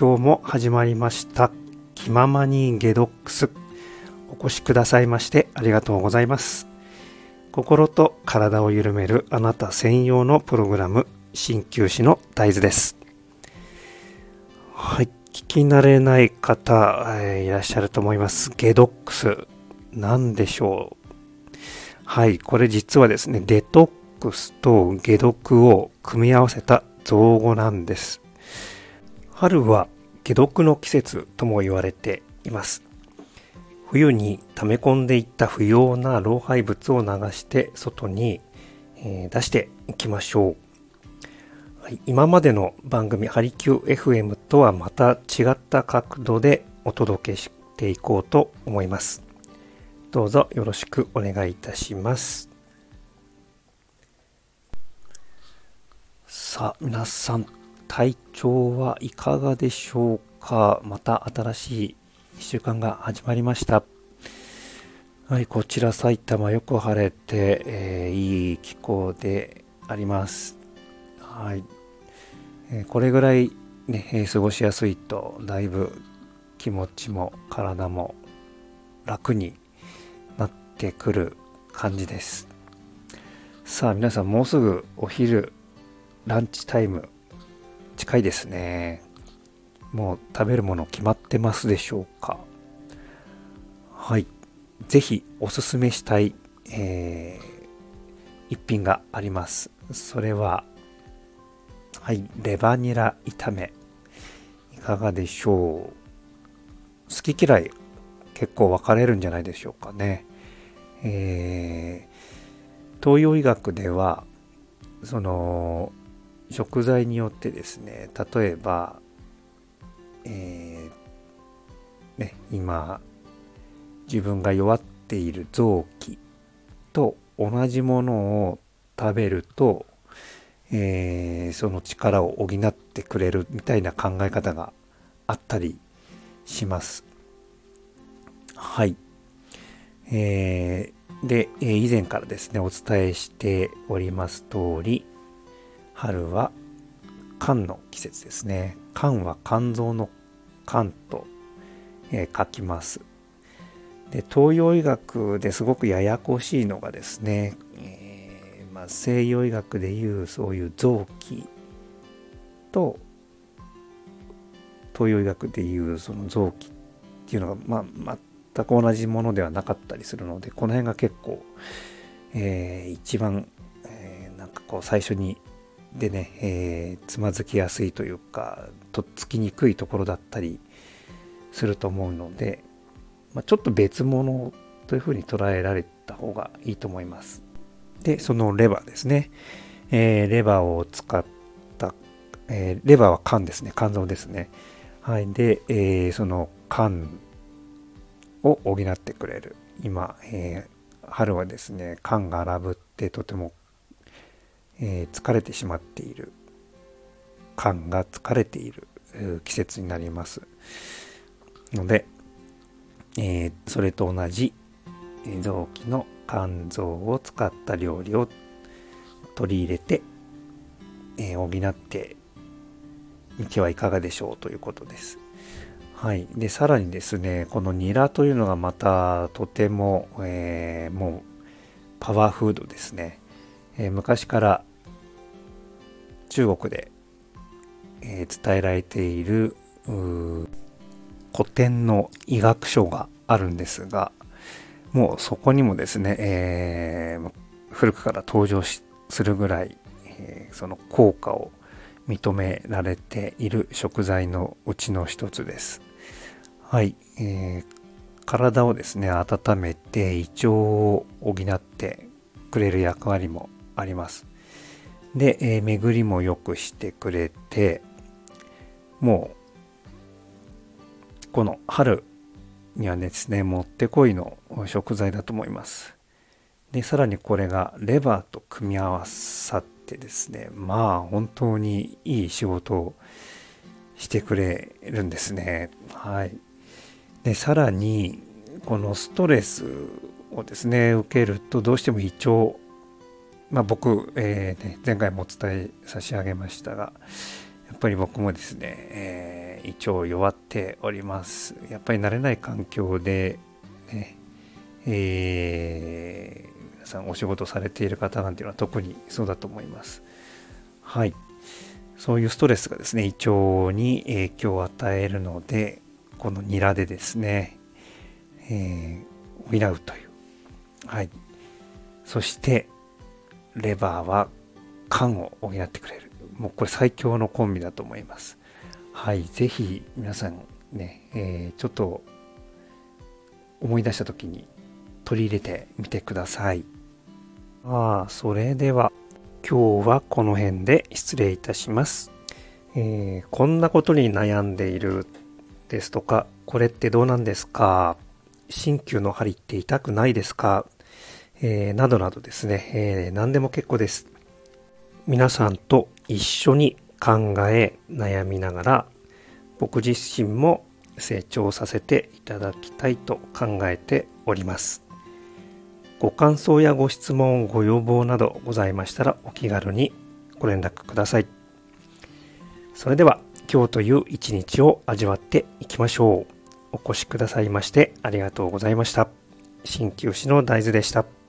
今日も始まりました。気ままにゲドックス。お越しくださいましてありがとうございます。心と体を緩めるあなた専用のプログラム、鍼灸師の大豆です。はい、聞き慣れない方、えーいらっしゃると思います。ゲドックス。何でしょう？はい、これ実はですね、デトックスと解毒を組み合わせた造語なんです。春は解毒の季節とも言われています。冬に溜め込んでいった不要な老廃物を流して外に、え出していきましょう。はい、今までの番組ハリキュー FM とはまた違った角度でお届けしていこうと思います。どうぞよろしくお願いいたします。さあ、皆さん、体調はいかがでしょうか？また新しい1週間が始まりました。はい、こちら埼玉よく晴れて、えーいい気候であります。はい。えーこれぐらいね、えー過ごしやすいと、だいぶ気持ちも体も楽になってくる感じです。さあ皆さんもうすぐお昼ランチタイム近いですね。もう食べるもの決まってますでしょうか？はい。ぜひおすすめしたい、えー一品があります。それは、はい、レバニラ炒め。いかがでしょう？好き嫌い結構分かれるんじゃないでしょうかね。えー東洋医学ではその食材によってですね例えば、えーね、今自分が弱っている臓器と同じものを食べると、えーその力を補ってくれるみたいな考え方があったりします。はい。えーで、え以前からですね、お伝えしております通り、春は肝の季節ですね。肝は肝臓の肝と、えー書きます。で、東洋医学ですごくややこしいのがですね、えーまあ、西洋医学でいうそういう臓器と東洋医学でいうその臓器っていうのが、まあ、全く同じものではなかったりするのでこの辺が結構、えー一番、えーなんかこう最初にでね、えーつまずきやすいというかとっつきにくいところだったりすると思うので、まあ、ちょっと別物というふうに捉えられた方がいいと思います。でそのレバーですね、えーレバーを使った、えーレバーは肝ですね。肝臓ですね。はい。で、えーその肝を補ってくれる。今、えー春はですね肝が荒ぶってとても、えー疲れてしまっている肝が疲れている季節になりますので、えーそれと同じ臓器の肝臓を使った料理を取り入れて、えー補ってみてはいかがでしょうということです。はい。で、さらにですね、このニラというのがまたとても、えーもうパワーフードですね。えー昔から中国で、えー伝えられている古典の医学書があるんですが、もうそこにもですね、えー古くから登場するぐらい、えーその効果を認められている食材のうちの一つです。はい、えー体をですね温めて胃腸を補ってくれる役割もあります。で、えー巡りも良くしてくれてもうこの春にはですねもってこいの食材だと思います。でさらにこれがレバーと組み合わさってですねまあ本当にいい仕事をしてくれるんですねはいでさらにこのストレスをですね受けるとどうしても胃腸まあ僕、えーね、前回もお伝え差し上げましたがやっぱり僕もですね、えー、胃腸弱っております。やっぱり慣れない環境でねえー、皆さんお仕事されている方なんていうのは特にそうだと思います。はい。そういうストレスがですね胃腸に影響を与えるのでこのニラでですね、えー、補うという。はい。そしてレバーは肝を補ってくれる。もうこれ最強のコンビだと思います。はいぜひ皆さんね、えー、ちょっと思い出した時に取り入れてみてください。ああそれでは今日はこの辺で失礼いたします、えー、こんなことに悩んでいるですとかこれってどうなんですか？鍼灸の針って痛くないですか？えー、などなどですね、えー、何でも結構です。皆さんと一緒に考え、悩みながら、僕自身も成長させていただきたいと考えております。ご感想やご質問、ご要望などございましたらお気軽にご連絡ください。それでは今日という一日を味わっていきましょう。お越しくださいましてありがとうございました。鍼灸師の大豆でした。